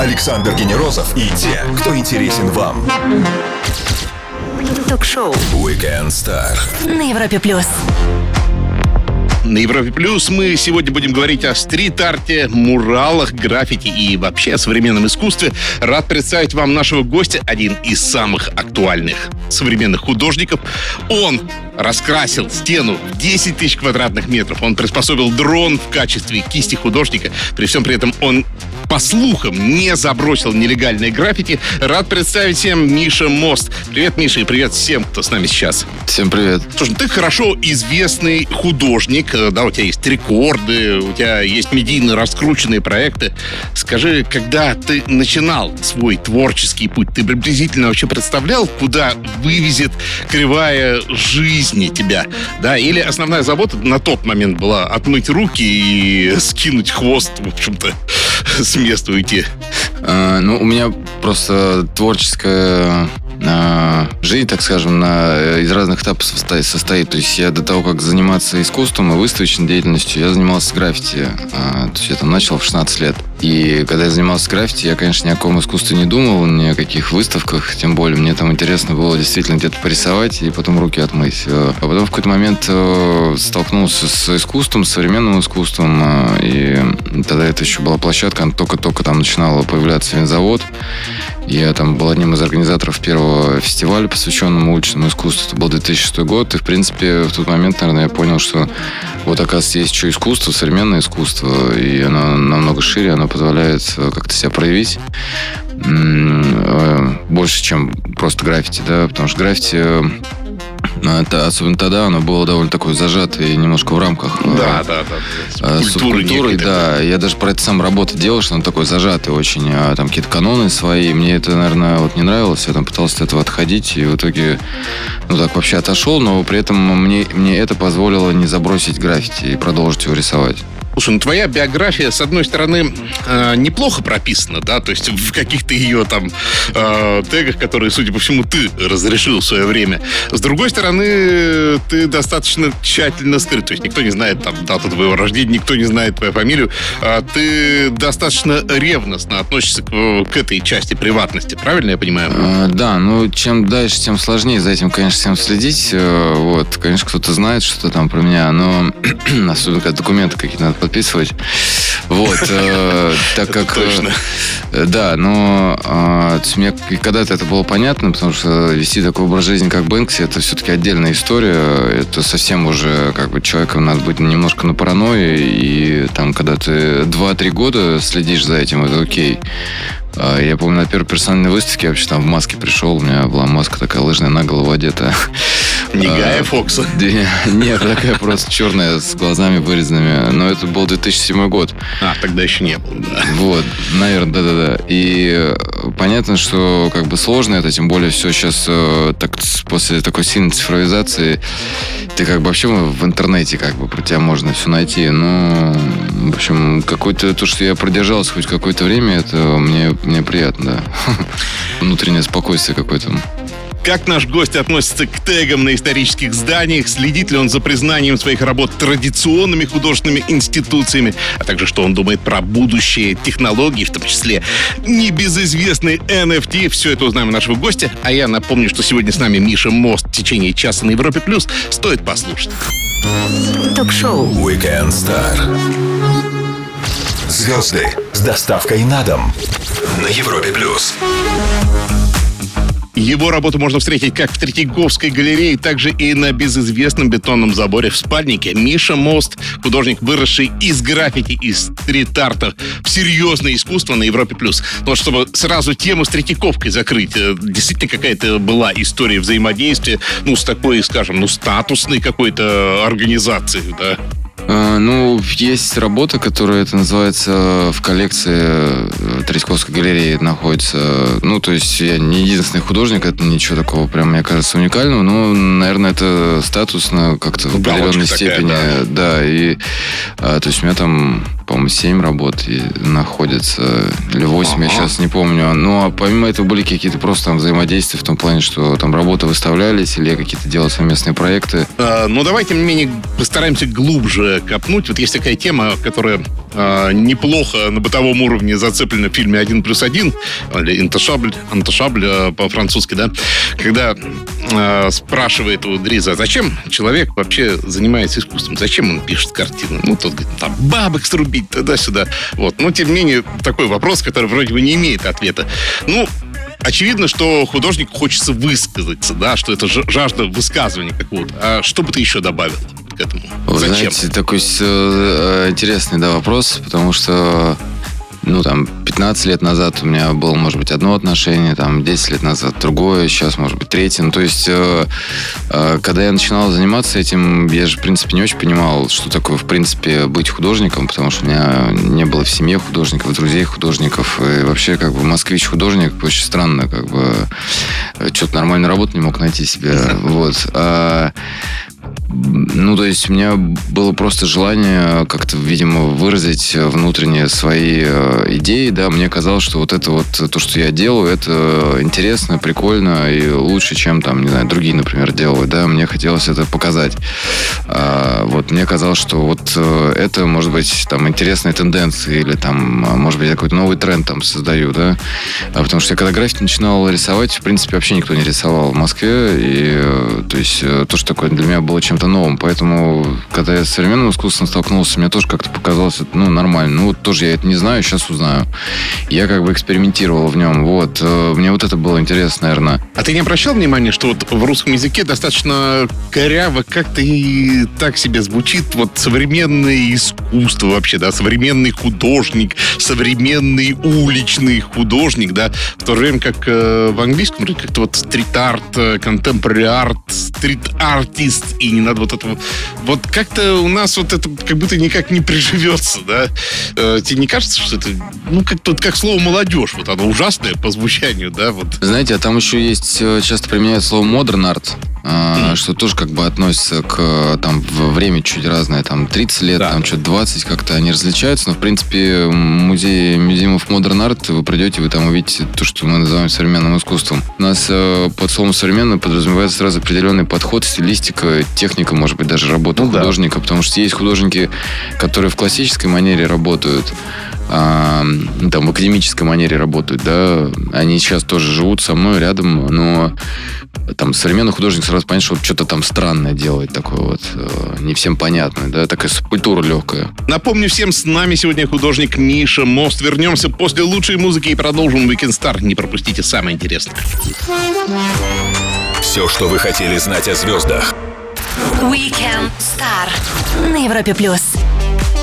Александр Генерозов и те, кто интересен вам. Ток-шоу Weekend Star. на Европе плюс. На Европе Плюс мы сегодня будем говорить о стрит-арте, муралах, граффити и вообще о современном искусстве. Рад представить вам нашего гостя, один из самых актуальных современных художников. Он раскрасил стену в 10 тысяч квадратных метров. Он приспособил дрон в качестве кисти художника. При всем при этом он по слухам, не забросил нелегальные граффити. Рад представить всем Миша Мост. Привет, Миша, и привет всем, кто с нами сейчас. Всем привет. Слушай, ты хорошо известный художник, э, да, у тебя есть рекорды, у тебя есть медийно раскрученные проекты. Скажи, когда ты начинал свой творческий путь, ты приблизительно вообще представлял, куда вывезет кривая жизни тебя, да? Или основная забота на тот момент была отмыть руки и скинуть хвост, в общем-то, с места уйти? А, ну, у меня просто творческая а, жизнь, так скажем, на, из разных этапов состоит, состоит. То есть я до того, как заниматься искусством и выставочной деятельностью, я занимался граффити. А, то есть я там начал в 16 лет. И когда я занимался граффити, я, конечно, ни о каком искусстве не думал, ни о каких выставках, тем более мне там интересно было действительно где-то порисовать и потом руки отмыть. А потом в какой-то момент э, столкнулся с искусством, с современным искусством, э, и тогда это еще была площадка, она только-только там начинала появляться винзавод. Я там был одним из организаторов первого фестиваля, посвященного уличному искусству. Это был 2006 год, и, в принципе, в тот момент, наверное, я понял, что вот, оказывается, есть еще искусство, современное искусство, и оно намного шире, оно позволяет э, как-то себя проявить э, больше, чем просто граффити, да, потому что граффити э, это, особенно тогда оно было довольно такое зажатое и немножко в рамках э, Да, да, да. э, Культуры субкультуры, некой да. Я даже про это сам работу делал, что он такой зажатый очень. а Там какие-то каноны свои. Мне это, наверное, вот не нравилось. Я там пытался от этого отходить. И в итоге, ну так, вообще отошел. Но при этом мне, мне это позволило не забросить граффити и продолжить его рисовать. Слушай, ну твоя биография, с одной стороны, э, неплохо прописана, да, то есть в каких-то ее там э, тегах, которые, судя по всему, ты разрешил в свое время. С другой стороны, ты достаточно тщательно скрыт, то есть никто не знает там дату твоего рождения, никто не знает твою фамилию, а ты достаточно ревностно относишься к, к этой части приватности, правильно я понимаю? А, Да, ну чем дальше, тем сложнее за этим, конечно, всем следить. Э, Вот, конечно, кто-то знает что-то там про меня, но особенно когда документы какие-то надо подписывать. Вот, э, так как... э, Да, но э, мне когда-то это было понятно, потому что вести такой образ жизни, как Бэнкси, это все-таки отдельная история. Это совсем уже как бы человеком надо быть немножко на паранойи, и там, когда ты 2-3 года следишь за этим, это окей. А, Я помню, на первой персональной выставке я вообще там в маске пришел, у меня была маска такая лыжная, на голову одета. Не а, Гая Фокса. Нет, такая просто черная, с глазами вырезанными. Но это был 2007 год. А, тогда еще не было, да. Вот, наверное, да-да-да. И э, понятно, что как бы сложно это, тем более все сейчас э, так, после такой сильной цифровизации ты как бы вообще в интернете как бы про тебя можно все найти. Ну, в общем, какой-то то, что я продержался хоть какое-то время, это мне, мне приятно, да. Внутреннее спокойствие какое-то. Как наш гость относится к тегам на исторических зданиях? Следит ли он за признанием своих работ традиционными художественными институциями? А также, что он думает про будущее технологий, в том числе небезызвестный NFT? Все это узнаем у нашего гостя. А я напомню, что сегодня с нами Миша Мост в течение часа на Европе+. плюс. Стоит послушать. Ток-шоу Weekend Star. Звезды с доставкой на дом на Европе плюс. Его работу можно встретить как в Третьяковской галерее, так же и на безызвестном бетонном заборе в спальнике. Миша Мост, художник, выросший из граффити, из стрит-арта в серьезное искусство на Европе+. плюс. Но чтобы сразу тему с Третьяковкой закрыть, э, действительно какая-то была история взаимодействия, ну, с такой, скажем, ну, статусной какой-то организацией, да? А, Ну, есть работа, которая это называется в коллекции э, Третьяковской галереи находится. Ну, то есть я не единственный художник, это ничего такого прям, мне кажется, уникального. Но, наверное, это статусно как-то в Ну, определенной такая, степени. да. Да, и а, то есть у меня там по-моему, 7 работ находится, или 8, я сейчас не помню. Ну, а помимо этого были какие-то просто там взаимодействия в том плане, что там работы выставлялись, или какие-то делал совместные проекты. А, но давай, тем не менее, постараемся глубже копнуть. Вот есть такая тема, которая а, неплохо на бытовом уровне зацеплена в фильме «Один плюс один», или «Инташабль», «Анташабль» а, по-французски, да, когда а, спрашивает у Дриза, зачем человек вообще занимается искусством, зачем он пишет картины? Ну, тот говорит, там, бабок срубить, туда-сюда. Вот. Но, тем не менее, такой вопрос, который вроде бы не имеет ответа. Ну, очевидно, что художнику хочется высказаться, да, что это жажда высказывания какого-то. А что бы ты еще добавил к этому? Вы Зачем? знаете, такой э, интересный да, вопрос, потому что ну, там, 15 лет назад у меня было, может быть, одно отношение, там, 10 лет назад другое, сейчас, может быть, третье. Ну, то есть, э, э, когда я начинал заниматься этим, я же, в принципе, не очень понимал, что такое, в принципе, быть художником, потому что у меня не было в семье художников, друзей художников, и вообще, как бы, москвич-художник, очень странно, как бы, э, что-то нормальную работу не мог найти себе, вот. А, ну, то есть у меня было просто желание как-то, видимо, выразить внутренние свои э, идеи, да, мне казалось, что вот это вот, то, что я делаю, это интересно, прикольно и лучше, чем там, не знаю, другие, например, делают, да, мне хотелось это показать. А, вот мне казалось, что вот э, это, может быть, там, интересные тенденции или там, может быть, какой-то новый тренд там создаю, да, а, потому что я когда граффити начинал рисовать, в принципе, вообще никто не рисовал в Москве, и, э, то есть, то, что такое для меня было чем-то новым. Поэтому, когда я с современным искусством столкнулся, мне тоже как-то показалось, ну, нормально. Ну, вот тоже я это не знаю, сейчас узнаю. Я как бы экспериментировал в нем. Вот. Э, мне вот это было интересно, наверное. А ты не обращал внимания, что вот в русском языке достаточно коряво как-то и так себе звучит вот современное искусство вообще, да, современный художник, современный уличный художник, да, в то время как э, в английском как-то вот street art, contemporary art, street artist и не надо вот этого... Вот как-то у нас вот это как будто никак не приживется, да? Э, тебе не кажется, что это, ну, как тут как слово молодежь, вот оно ужасное по звучанию, да? Вот. Знаете, а там еще есть, э, часто применяют слово modern art, мм. что тоже как бы относится к там время чуть разное, там 30 лет, да. там что-то 20, как-то они различаются, но в принципе музей Museum Modern Art вы придете, вы там увидите то, что мы называем современным искусством. У нас э, под словом современный подразумевается сразу определенный подход, стилистика, техника, может быть, даже работа ну, художника, да. потому что есть художники, которые в классической манере работают, а, там в академической манере работают, да, они сейчас тоже живут со мной рядом, но там современный художник сразу понятно, что что-то там странное делает, такое вот, э, не всем понятное, да, такая субкультура легкая. Напомню всем, с нами сегодня художник Миша Мост. Вернемся после лучшей музыки и продолжим Weekend Star. Не пропустите самое интересное. Все, что вы хотели знать о звездах. Weekend Star на Европе плюс.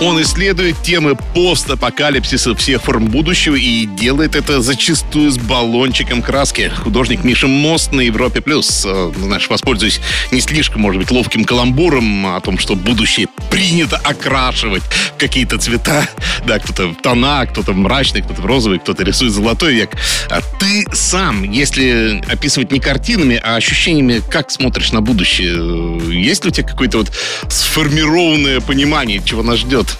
Он исследует темы постапокалипсиса всех форм будущего и делает это зачастую с баллончиком краски. Художник Миша Мост на Европе+. плюс. Э, знаешь, воспользуюсь не слишком, может быть, ловким каламбуром о том, что будущее принято окрашивать в какие-то цвета. Да, кто-то в тона, кто-то мрачный, кто-то в розовый, кто-то рисует золотой век. А ты сам, если описывать не картинами, а ощущениями, как смотришь на будущее, э, есть ли у тебя какое-то вот сформированное понимание, чего нас ждет?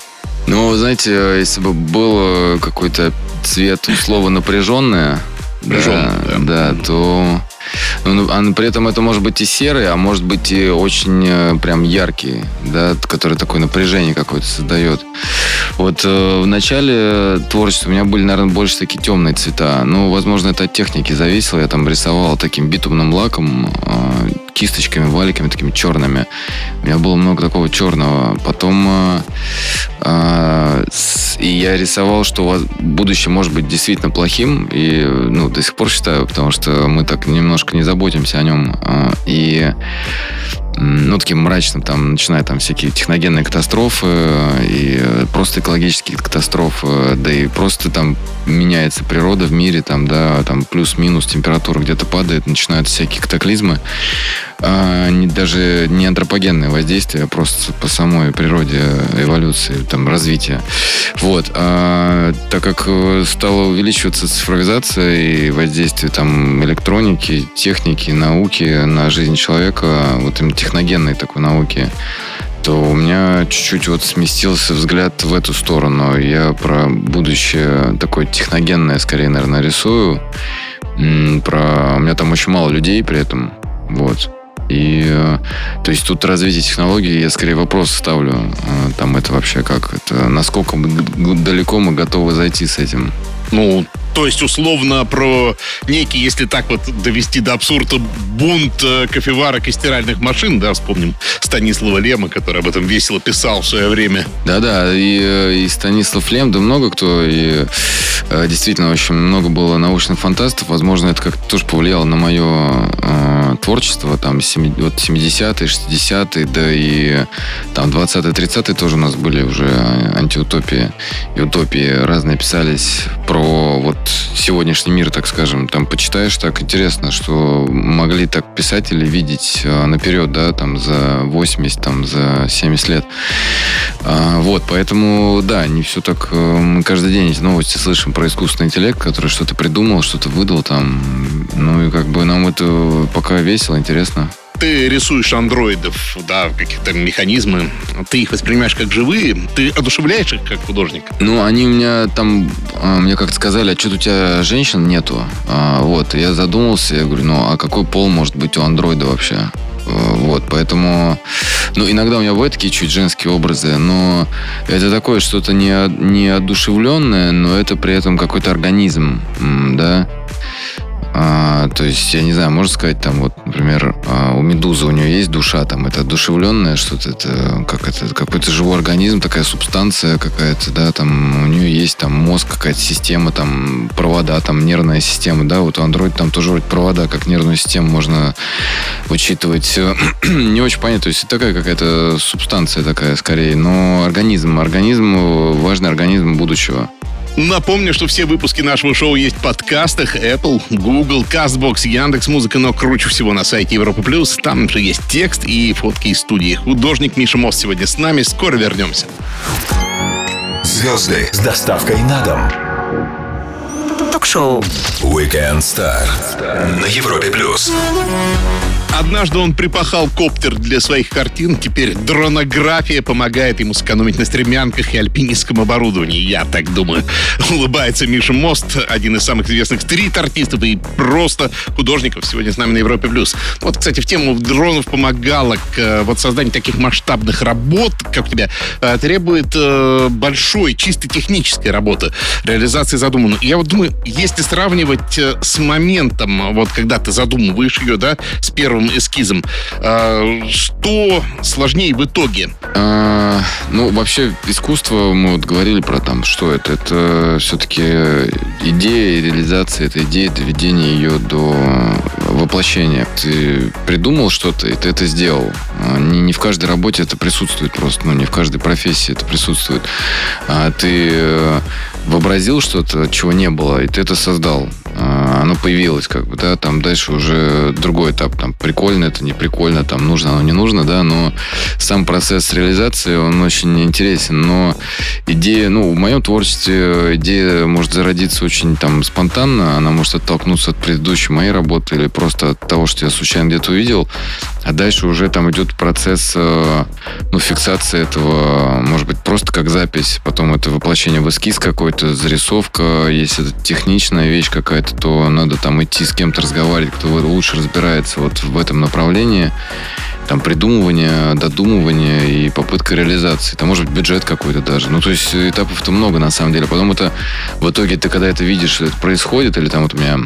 Ну, знаете, если бы был какой-то цвет условно напряженное, да, да. да, то ну, ну, а при этом это может быть и серый, а может быть и очень э, прям яркий, да, который такое напряжение какое-то создает. Вот э, в начале творчества у меня были, наверное, больше такие темные цвета. Ну, возможно, это от техники зависело. Я там рисовал таким битумным лаком, э, кисточками, валиками такими черными. У меня было много такого черного. Потом э, э, с, и я рисовал, что будущее может быть действительно плохим. И ну, до сих пор считаю, потому что мы так немножко не заботимся о нем. Э, и ну, таким мрачным, там, начиная там всякие техногенные катастрофы и просто экологические катастрофы, да и просто там меняется природа в мире, там, да, там плюс-минус температура где-то падает, начинаются всякие катаклизмы, а, не, даже не антропогенное воздействие, а просто по самой природе эволюции, там, развития. Вот. А, так как стала увеличиваться цифровизация и воздействие там электроники, техники, науки на жизнь человека, вот именно техногенной такой науки, то у меня чуть-чуть вот сместился взгляд в эту сторону. Я про будущее такое техногенное, скорее, наверное, рисую. Про... У меня там очень мало людей при этом. Вот. И, э, то есть тут развитие технологий, я скорее вопрос ставлю, э, там это вообще как, это насколько мы, далеко мы готовы зайти с этим. Ну, то есть, условно, про некий, если так вот довести до абсурда, бунт э, кофеварок и стиральных машин, да, вспомним Станислава Лема, который об этом весело писал в свое время. Да-да, и, и Станислав Лем, да много кто, и действительно очень много было научных фантастов, возможно, это как-то тоже повлияло на мое творчество, там, 7, вот 70-е, 60-е, да и там 20-е, 30-е тоже у нас были уже антиутопии и утопии разные писались про вот сегодняшний мир, так скажем, там почитаешь, так интересно, что могли так писатели видеть э, наперед, да, там за 80, там за 70 лет. А, вот, поэтому, да, не все так... Э, мы каждый день эти новости слышим про искусственный интеллект, который что-то придумал, что-то выдал там. Ну и как бы нам это пока весело, интересно ты рисуешь андроидов, да, какие-то механизмы, ты их воспринимаешь как живые, ты одушевляешь их как художник? Ну, они у меня там, а, мне как-то сказали, а что у тебя женщин нету? А, вот, я задумался, я говорю, ну, а какой пол может быть у андроида вообще? А, вот, поэтому... Ну, иногда у меня бывают такие чуть женские образы, но это такое что-то не, не одушевленное, но это при этом какой-то организм, да. А, то есть, я не знаю, можно сказать, там вот, например, а, у медузы у нее есть душа, там это одушевленное что-то, это как это какой-то живой организм, такая субстанция какая-то, да, там у нее есть там мозг, какая-то система, там провода, там нервная система, да, вот у Android там тоже вроде провода, как нервную систему можно учитывать. не очень понятно, то есть такая какая-то субстанция такая скорее, но организм, организм, важный организм будущего. Напомню, что все выпуски нашего шоу есть в подкастах Apple, Google, CastBox, Яндекс Музыка, но круче всего на сайте Европа Плюс. Там же есть текст и фотки из студии. Художник Миша Мост сегодня с нами. Скоро вернемся. Звезды с доставкой на дом. Ток-шоу Weekend Star на Европе Плюс. Однажды он припахал коптер для своих картин. Теперь дронография помогает ему сэкономить на стремянках и альпинистском оборудовании. Я так думаю. Улыбается Миша Мост, один из самых известных стрит-артистов и просто художников сегодня с нами на Европе+. плюс. Вот, кстати, в тему дронов помогала к э, вот созданию таких масштабных работ, как у тебя, э, требует э, большой, чисто технической работы, реализации задуманного. Я вот думаю, если сравнивать с моментом, вот когда ты задумываешь ее, да, с первым первым эскизом. А, что сложнее в итоге? А, ну, вообще, искусство, мы вот говорили про там, что это. Это все-таки идея реализация этой идеи, доведение ее до воплощения. Ты придумал что-то, и ты это сделал. А, не, не в каждой работе это присутствует просто, ну, не в каждой профессии это присутствует. А ты э, вообразил что-то, чего не было, и ты это создал. Оно появилось, как бы, да, там дальше уже другой этап, там, прикольно это, не прикольно, там, нужно оно, не нужно, да, но сам процесс реализации, он очень интересен, но идея, ну, в моем творчестве идея может зародиться очень, там, спонтанно, она может оттолкнуться от предыдущей моей работы или просто от того, что я случайно где-то увидел, а дальше уже там идет процесс, э, ну, фиксации этого, может быть, просто как запись, потом это воплощение в эскиз какой-то, зарисовка, если это техничная вещь какая-то, то надо там идти с кем-то разговаривать, кто лучше разбирается вот в этом направлении там придумывание, додумывание и попытка реализации. Там может быть бюджет какой-то даже. Ну, то есть этапов-то много на самом деле. Потом это в итоге ты когда это видишь, это происходит, или там вот у меня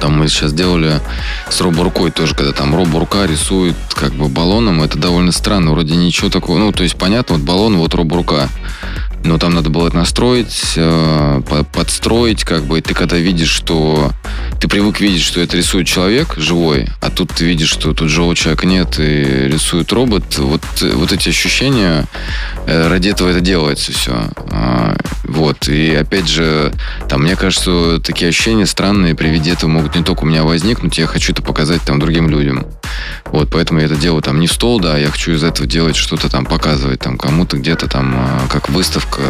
там мы сейчас делали с роборукой тоже, когда там роборука рисует как бы баллоном, это довольно странно, вроде ничего такого. Ну, то есть, понятно, вот баллон, вот роборука. Но там надо было это настроить, э, подстроить, как бы. И ты когда видишь, что... Ты привык видеть, что это рисует человек живой, а тут ты видишь, что тут живого человека нет и рисует робот. Вот, вот эти ощущения, э, ради этого это делается все. Вот. И опять же, там, мне кажется, такие ощущения странные при виде этого могут не только у меня возникнуть, я хочу это показать там другим людям. Вот, поэтому я это делаю там не в стол, да, я хочу из этого делать что-то там, показывать там кому-то где-то там, а, как выставка,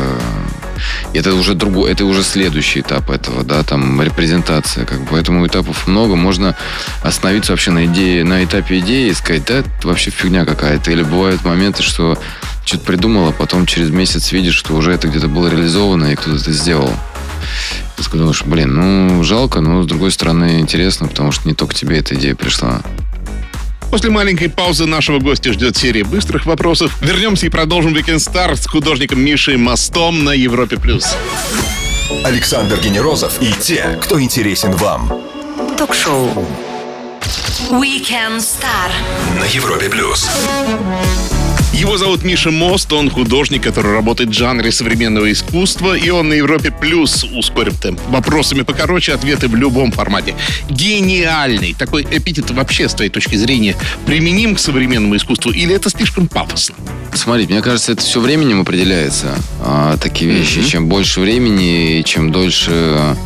это уже другой, это уже следующий этап этого, да, там репрезентация, как бы. Поэтому этапов много. Можно остановиться вообще на идее, на этапе идеи и сказать, да, это вообще фигня какая-то. Или бывают моменты, что что-то придумал, а потом через месяц видишь, что уже это где-то было реализовано, и кто-то это сделал. Ты думаешь, блин, ну, жалко, но, с другой стороны, интересно, потому что не только тебе эта идея пришла. После маленькой паузы нашего гостя ждет серия быстрых вопросов. Вернемся и продолжим Weekend Star с художником Мишей Мостом на Европе+. плюс. Александр Генерозов и те, кто интересен вам. Ток-шоу Weekend Star На Европе+. плюс. Его зовут Миша Мост, он художник, который работает в жанре современного искусства, и он на Европе Плюс ускорит темп. Вопросами покороче, ответы в любом формате. Гениальный. Такой эпитет вообще, с твоей точки зрения, применим к современному искусству, или это слишком пафосно? Смотри, мне кажется, это все временем определяется. А, такие вещи. Mm-hmm. Чем больше времени, чем дольше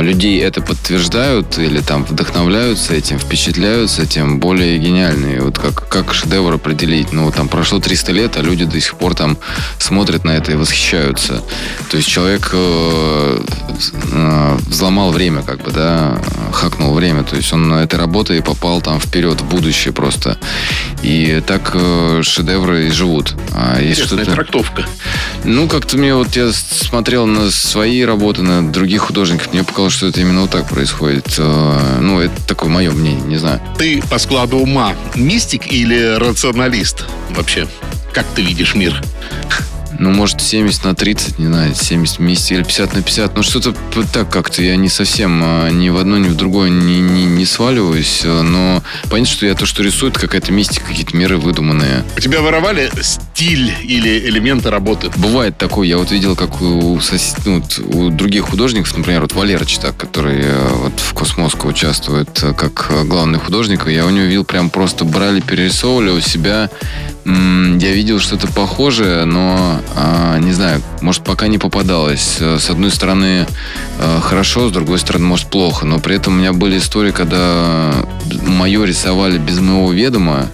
людей это подтверждают или там вдохновляются этим, впечатляются, тем более гениальные. Вот как, как шедевр определить? Ну, там прошло 300 лет, а люди до сих пор там смотрят на это и восхищаются. То есть человек э, э, взломал время, как бы, да, хакнул время. То есть он этой работой попал там вперед, в будущее просто. И так э, шедевры и живут. А что-то... трактовка. Ну, как-то мне вот я смотрел на свои работы, на других художников, мне мне показалось, что это именно вот так происходит. Э, ну, это такое мое мнение, не знаю. Ты по складу ума мистик или рационалист вообще? Как ты видишь мир? Ну, может, 70 на 30, не знаю, 70 вместе или 50 на 50. Ну, что-то так как-то я не совсем а, ни в одно, ни в другое не, не, не сваливаюсь. А, но понятно, что я то, что рисую, это какая-то мистика, какие-то меры выдуманные. У тебя воровали стиль или элементы работы? Бывает такое. Я вот видел, как у, сос... ну, у других художников, например, вот Валера Читак, который э, вот в Космоско участвует э, как главный художник, я у него видел прям просто брали, перерисовывали у себя я видел что-то похожее, но а, не знаю, может пока не попадалось. С одной стороны а, хорошо, с другой стороны может плохо, но при этом у меня были истории, когда мое рисовали без моего ведома,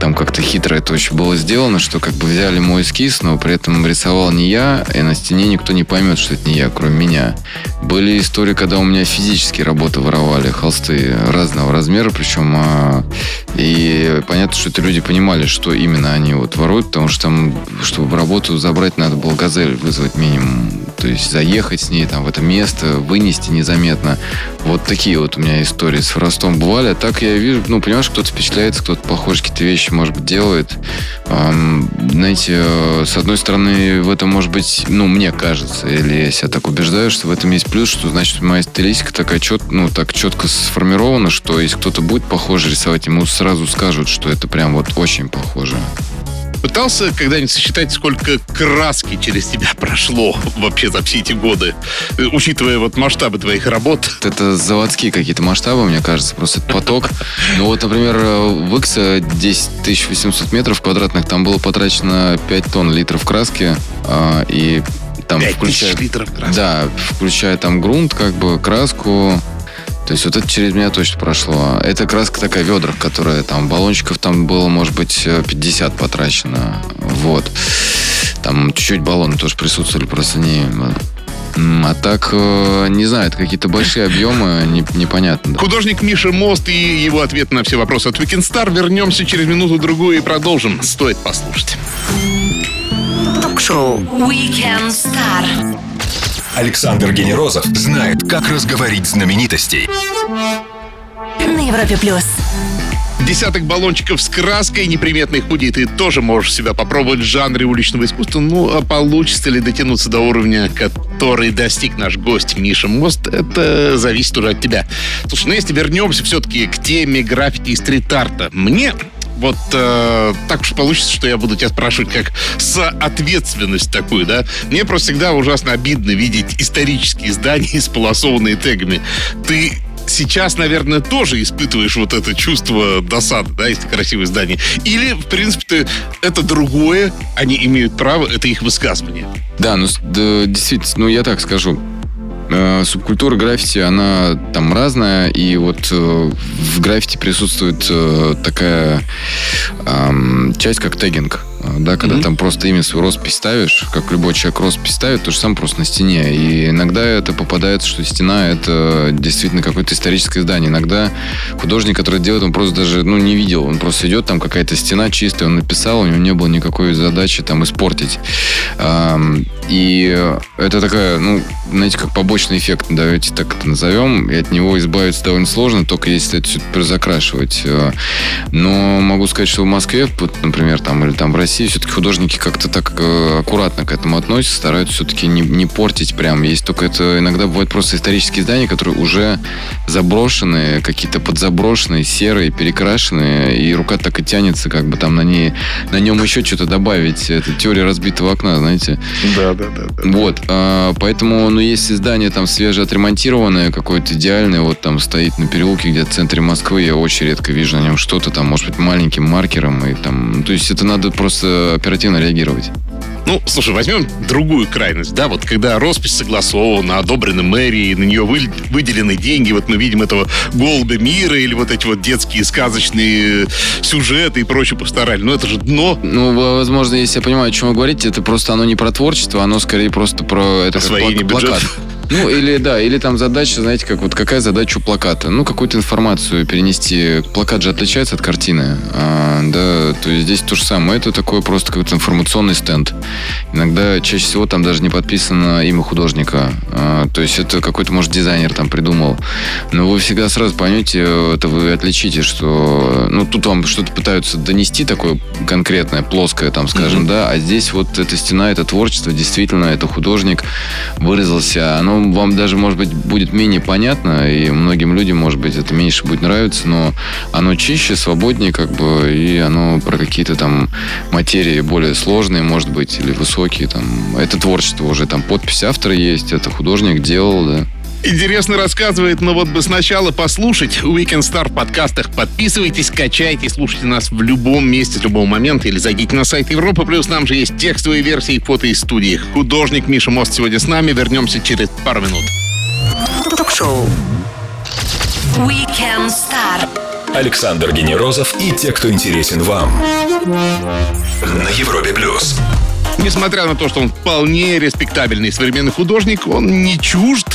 там как-то хитро это очень было сделано, что как бы взяли мой эскиз, но при этом рисовал не я, и на стене никто не поймет, что это не я, кроме меня. Были истории, когда у меня физические работы воровали, холсты разного размера, причем а, и понятно, что это люди понимали, что именно они вот воруют, потому что там, чтобы работу забрать, надо было газель вызвать минимум то есть заехать с ней там в это место, вынести незаметно. Вот такие вот у меня истории с Фростом бывали. А так я вижу, ну, понимаешь, кто-то впечатляется, кто-то похож какие-то вещи, может быть, делает. Эм, знаете, э, с одной стороны, в этом может быть, ну, мне кажется, или я себя так убеждаю, что в этом есть плюс, что значит моя стилистика такая чет, ну, так четко сформирована, что если кто-то будет похоже рисовать, ему сразу скажут, что это прям вот очень похоже. Пытался когда-нибудь сосчитать, сколько краски через тебя прошло вообще за все эти годы, э, учитывая вот масштабы твоих работ? Это заводские какие-то масштабы, мне кажется, просто поток. Ну вот, например, в Иксе 10 800 метров квадратных, там было потрачено 5 тонн литров краски, а, и там 5 включая, литров краски? Да, включая там грунт, как бы, краску, то есть вот это через меня точно прошло. Это краска такая ведра, которая там баллончиков там было, может быть, 50 потрачено. Вот. Там чуть-чуть баллоны тоже присутствовали, просто не... А так, э, не знаю, это какие-то большие объемы, не, непонятно. Художник Миша Мост и его ответ на все вопросы от Weekend Star. Вернемся через минуту-другую и продолжим. Стоит послушать. Ток-шоу Weekend Star. Александр Генерозов знает, как разговорить знаменитостей. На Европе плюс. Десяток баллончиков с краской, неприметной худи. Ты тоже можешь себя попробовать в жанре уличного искусства. Ну, а получится ли дотянуться до уровня, который достиг наш гость Миша Мост, это зависит уже от тебя. Слушай, ну если вернемся все-таки к теме граффити и стрит-арта. Мне вот э, так уж получится, что я буду тебя спрашивать как соответственность такую, да? Мне просто всегда ужасно обидно видеть исторические здания, исполосованные тегами. Ты сейчас, наверное, тоже испытываешь вот это чувство досады, да, если красивые здания. Или, в принципе, это другое, они имеют право, это их высказывание. Да, ну, да, действительно, ну, я так скажу. Э, субкультура граффити, она там разная, и вот э, в граффити присутствует э, такая часть, как тегинг. А, да, когда там просто имя свою роспись ставишь, как любой человек роспись ставит, то же самое просто на стене. И иногда это попадается, что стена это действительно какое-то историческое здание. Иногда художник, который делает, он просто даже ну, не видел. Он просто идет, там какая-то стена чистая, он написал, у него не было никакой задачи там испортить. И это такая, ну, знаете, как побочный эффект, давайте так это назовем, и от него избавиться довольно сложно, только если это все закрашивать. Э, Но могу сказать, что в Москве, например, там, или там в России, все-таки художники как-то так э, аккуратно к этому относятся, стараются все-таки не, не портить прям. Есть только это иногда бывают просто исторические здания, которые уже заброшенные, какие-то подзаброшенные, серые, перекрашенные, и рука так и тянется, как бы там на, ней, на нем еще что-то добавить. Это теория разбитого окна, знаете. Да, да, да. Вот, а, поэтому, ну, если здание там свежеотремонтированное, какое-то идеальное, вот там стоит на переулке где-то в центре Москвы, я очень редко вижу на нем что-то там, может быть, маленьким маркером, и там, ну, то есть это надо просто оперативно реагировать. Ну, слушай, возьмем другую крайность, да, вот когда роспись согласована, одобрена мэрией, на нее вы- выделены деньги, вот мы видим этого голубя мира или вот эти вот детские сказочные сюжеты и прочее постарали. Ну, это же дно Ну, возможно, если я понимаю, о чем вы говорите, это просто оно не про творчество, оно скорее просто про это как Освоение плак- плакат. бюджета. Ну, или да, или там задача, знаете, как вот какая задача у плаката? Ну, какую-то информацию перенести. Плакат же отличается от картины. А, да, то есть здесь то же самое. Это такой просто какой-то информационный стенд. Иногда чаще всего там даже не подписано имя художника. А, то есть это какой-то, может, дизайнер там придумал. Но вы всегда сразу поймете, это вы отличите, что ну тут вам что-то пытаются донести такое конкретное, плоское, там, скажем, да, а здесь вот эта стена, это творчество, действительно, это художник выразился. Оно вам даже, может быть, будет менее понятно, и многим людям, может быть, это меньше будет нравиться, но оно чище, свободнее, как бы, и оно про какие-то там материи более сложные, может быть, или высокие, там. Это творчество уже, там подпись автора есть, это художник делал, да. Интересно рассказывает, но вот бы сначала послушать Weekend Star в подкастах. Подписывайтесь, скачайте, слушайте нас в любом месте, с любого момента. Или зайдите на сайт Европы. Плюс там же есть текстовые версии и фото из студии. Художник Миша Мост сегодня с нами. Вернемся через пару минут. Ток-шоу. Weekend Star. Александр Генерозов и те, кто интересен вам. На Европе плюс. Несмотря на то, что он вполне респектабельный современный художник, он не чужд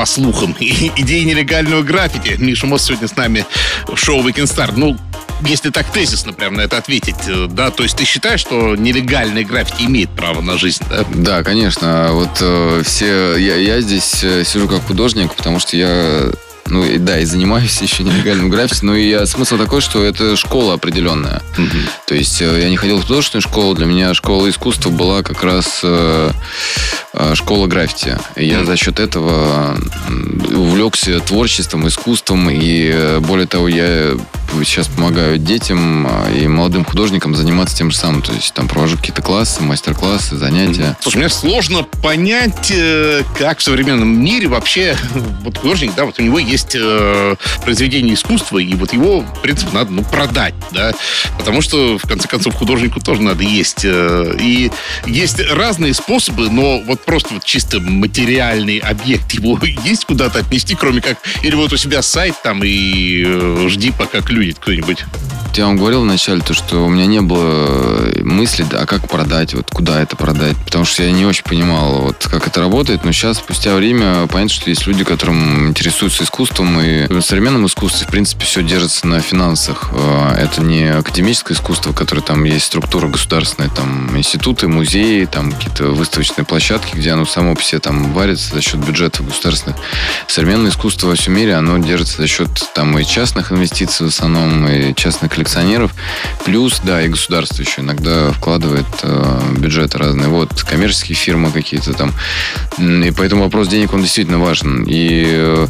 по слухам, и идеи нелегального граффити. Миша Мост сегодня с нами в шоу Weekend Star. Ну, если так тезисно прям на это ответить, э, да, то есть ты считаешь, что нелегальное граффити имеет право на жизнь, да? Да, конечно. Вот э, все... Я, я здесь э, сижу как художник, потому что я... Ну, и да, и занимаюсь еще нелегальным граффити, но и я- смысл такой, что это школа определенная. То есть э, я не ходил в художественную школу, для меня школа искусства была как раз э, э, школа граффити. И я за счет этого увлекся творчеством, искусством, и э, более того, я сейчас помогаю детям э, и молодым художникам заниматься тем же самым. То есть там провожу какие-то классы, мастер-классы, занятия. Слушай, мне сложно понять, э, как в современном мире вообще вот художник, да, вот у него есть э, произведение искусства, и вот его, в принципе, надо, ну, продать, да, потому что, в конце концов, художнику тоже надо есть. э, и есть разные способы, но вот просто вот чисто материальный объект его есть куда-то отнести, кроме как, или вот у себя сайт там и э, жди, пока клюнет кто-нибудь. Я вам говорил вначале, то, что у меня не было мысли, да, а как продать, вот куда это продать, потому что я не очень понимал, вот как это работает, но сейчас, спустя время, понятно, что есть люди, которым интересуются искусством, и в современном искусстве, в принципе, все держится на финансах. Э, Это не академическое искусство, которое там есть структура государственная, там институты, музеи, там какие-то выставочные площадки, где оно само по себе там варится за счет бюджетов государственных. Современное искусство во всем мире, оно держится за счет там и частных инвестиций в основном, и частных коллекционеров. Плюс, да, и государство еще иногда вкладывает э, бюджеты разные. Вот, коммерческие фирмы какие-то там. И поэтому вопрос денег, он действительно важен. И, э,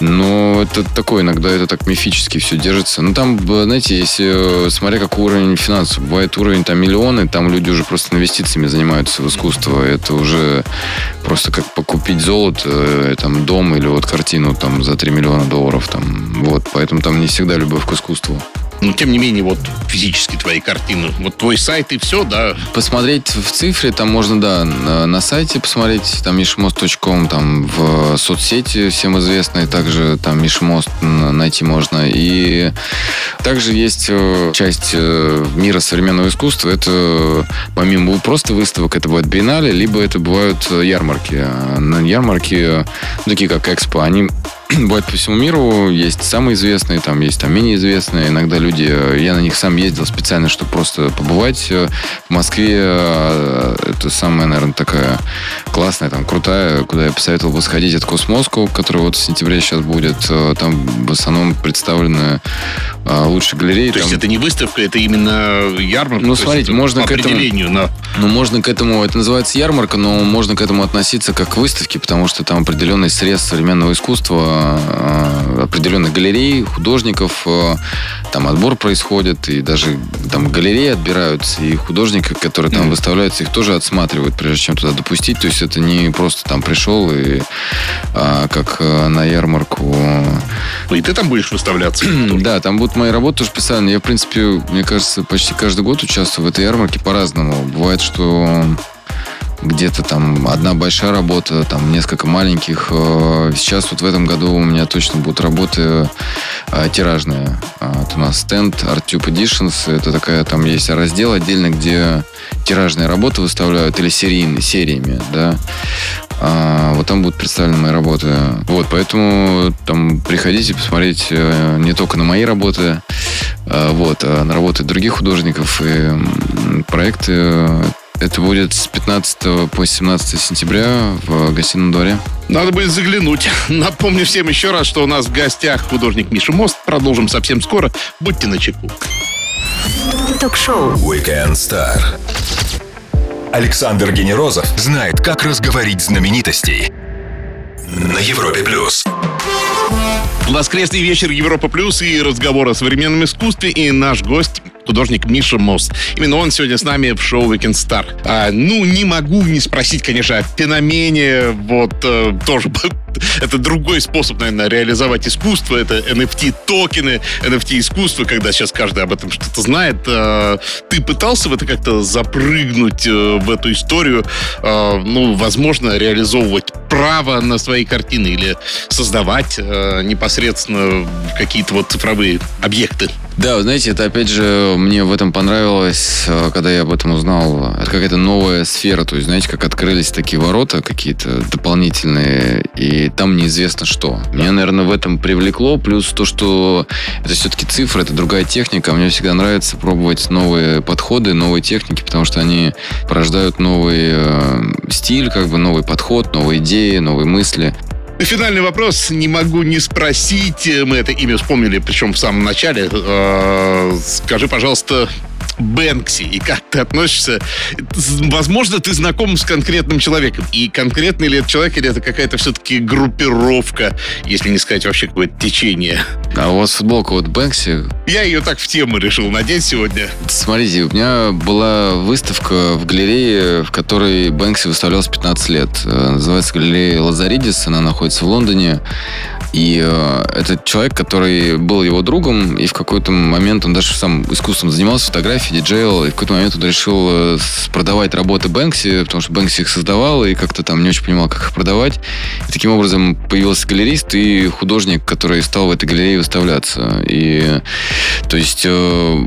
но это такое, иногда это так мифически все держится. Ну, там, знаете, если, э, смотря какой уровень финансов, бывает уровень там миллионы, там люди уже просто инвестициями занимаются в искусство. Это уже просто как покупить золото, э, там, дом или вот картину там за 3 миллиона долларов. Там, вот, поэтому там не всегда любовь к искусству. Но, тем не менее, вот физически твои картины, вот твой сайт и все, да? Посмотреть в цифре, там можно, да, на, на сайте посмотреть, там mishmost.com, там в соцсети всем известной, также там Мишмост найти можно. И также есть э, часть э, мира современного искусства, это помимо просто выставок, это бывает биеннале, либо это бывают ярмарки. На ярмарки, такие как Экспо, они бывают по всему миру. Есть самые известные, там есть там менее известные. Иногда люди... Я на них сам ездил специально, чтобы просто побывать. В Москве э, это самая, наверное, такая классная, там, крутая, куда я посоветовал бы сходить. Это Космоску, который вот в сентябре сейчас будет. Э, там в основном представлены э, лучшие галереи. То там... есть это не выставка, это именно ярмарка? Ну, смотрите, можно к этому... Но... Ну, можно к этому... Это называется ярмарка, но можно к этому относиться как к выставке, потому что там определенный срез современного искусства Э, определенных галерей, художников, э, там отбор происходит, и даже там галереи отбираются, и художники, которые там выставляются, их тоже отсматривают, прежде чем туда допустить. То есть это не просто там пришел и а, как э, на ярмарку. Ну и ты там будешь выставляться? да, там будут мои работы тоже специально. Я, в принципе, мне кажется, почти каждый год участвую в этой ярмарке по-разному. Бывает, что где-то там одна большая работа, там несколько маленьких. Э, сейчас вот в этом году у меня точно будут работы э, тиражные. А, это у нас стенд ArtTube Editions. Это такая, там есть раздел отдельно, где тиражные работы выставляют или серийные, сериями, да. А, вот там будут представлены мои работы. Вот, поэтому там приходите посмотреть э, не только на мои работы, вот, а на работы других художников и проекты это будет с 15 по 17 сентября в гостином дворе. Надо будет заглянуть. Напомню всем еще раз, что у нас в гостях художник Миша Мост. Продолжим совсем скоро. Будьте начеку. Ток-шоу Weekend Star. Александр Генерозов знает, как разговорить знаменитостей на Европе плюс. Воскресный вечер Европа Плюс и разговор о современном искусстве. И наш гость художник Миша Мост. Именно он сегодня с нами в шоу Weekend Star. А, ну, не могу не спросить, конечно, о феномене, вот, э, тоже это другой способ, наверное, реализовать искусство. Это NFT-токены, NFT-искусство, когда сейчас каждый об этом что-то знает. А, ты пытался в это как-то запрыгнуть э, в эту историю? А, ну, возможно, реализовывать право на свои картины или создавать э, непосредственно какие-то вот цифровые объекты? Да, знаете, это опять же мне в этом понравилось, э, когда я об этом узнал. Это какая-то новая сфера, то есть, знаете, как открылись такие ворота какие-то дополнительные, и там неизвестно что. Меня, наверное, в этом привлекло, плюс то, что это все-таки цифры, это другая техника. Мне всегда нравится пробовать новые подходы, новые техники, потому что они порождают новый э, стиль, как бы новый подход, новые идеи, новые мысли. Финальный вопрос. Не могу не спросить. Мы это имя вспомнили, причем в самом начале. Э, скажи, пожалуйста, Бэнкси и как ты относишься. Возможно, ты знаком с конкретным человеком. И конкретный ли это человек, или это какая-то все-таки группировка, если не сказать вообще какое-то течение. А у вас футболка вот Бэнкси? Я ее так в тему решил надеть сегодня. Смотрите, у меня была выставка в галерее, в которой Бэнкси выставлялся 15 лет. Э, называется галерея Lazarides. Она находится в Лондоне. И э, этот человек, который был его другом, и в какой-то момент он даже сам искусством занимался, фотографией, диджеил, и в какой-то момент он решил э, продавать работы Бэнкси, потому что Бэнкси их создавал, и как-то там не очень понимал, как их продавать. И таким образом появился галерист и художник, который стал в этой галерее выставляться. И то есть э,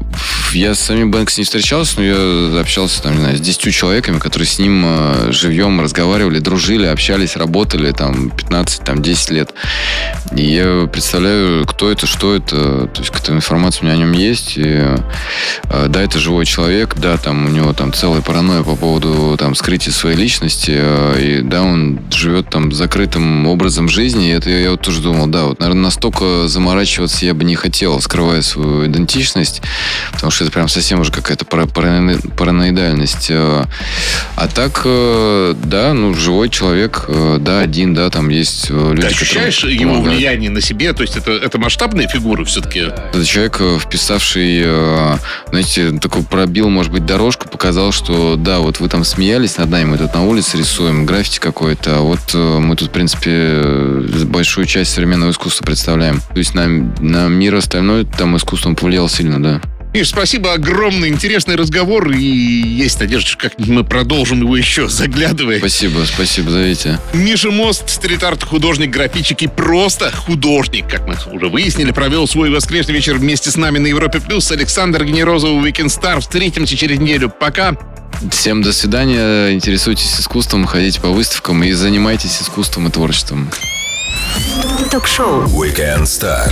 я с самим Бэнкси не встречался, но я общался там, не знаю, с 10 человеками, которые с ним э, живьем разговаривали, дружили, общались, работали там 15, там 10 лет. И я представляю, кто это, что это. То есть какая-то информация у меня о нем есть. И, э, да, это живой человек, да, там у него там целая паранойя по поводу там скрытия своей личности. Э, и да, он живет там закрытым образом жизни. И это я, я вот тоже думал, да, вот, наверное, настолько заморачиваться я бы не хотел, скрывая свою идентичность, потому что это прям совсем уже какая-то параноидальность. Э, а так, да, ну, живой человек, да, один, да, там есть люди, Ты ощущаешь которые его влияние на себе? То есть это, это масштабные фигуры все-таки? Это человек, э, вписавший, э, знаете, такой пробил, может быть, дорожку, показал, что да, вот вы там смеялись над нами, мы тут на улице рисуем граффити какое-то, а вот э, мы тут, в принципе, большую часть современного искусства представляем. То есть на, на мир остальное там искусством повлиял сильно, да. Миш, спасибо, огромный интересный разговор, и есть надежда, что как-нибудь мы продолжим его еще, заглядывая. Спасибо, спасибо, зовите. Миша Мост, стрит-арт, художник, графичик и просто художник, как мы уже выяснили, провел свой воскресный вечер вместе с нами на Европе+. плюс. Александр Генерозов, Weekend Star. Встретимся через неделю. Пока. Всем до свидания. Интересуйтесь искусством, ходите по выставкам и занимайтесь искусством и творчеством. Ток-шоу. Weekend Star.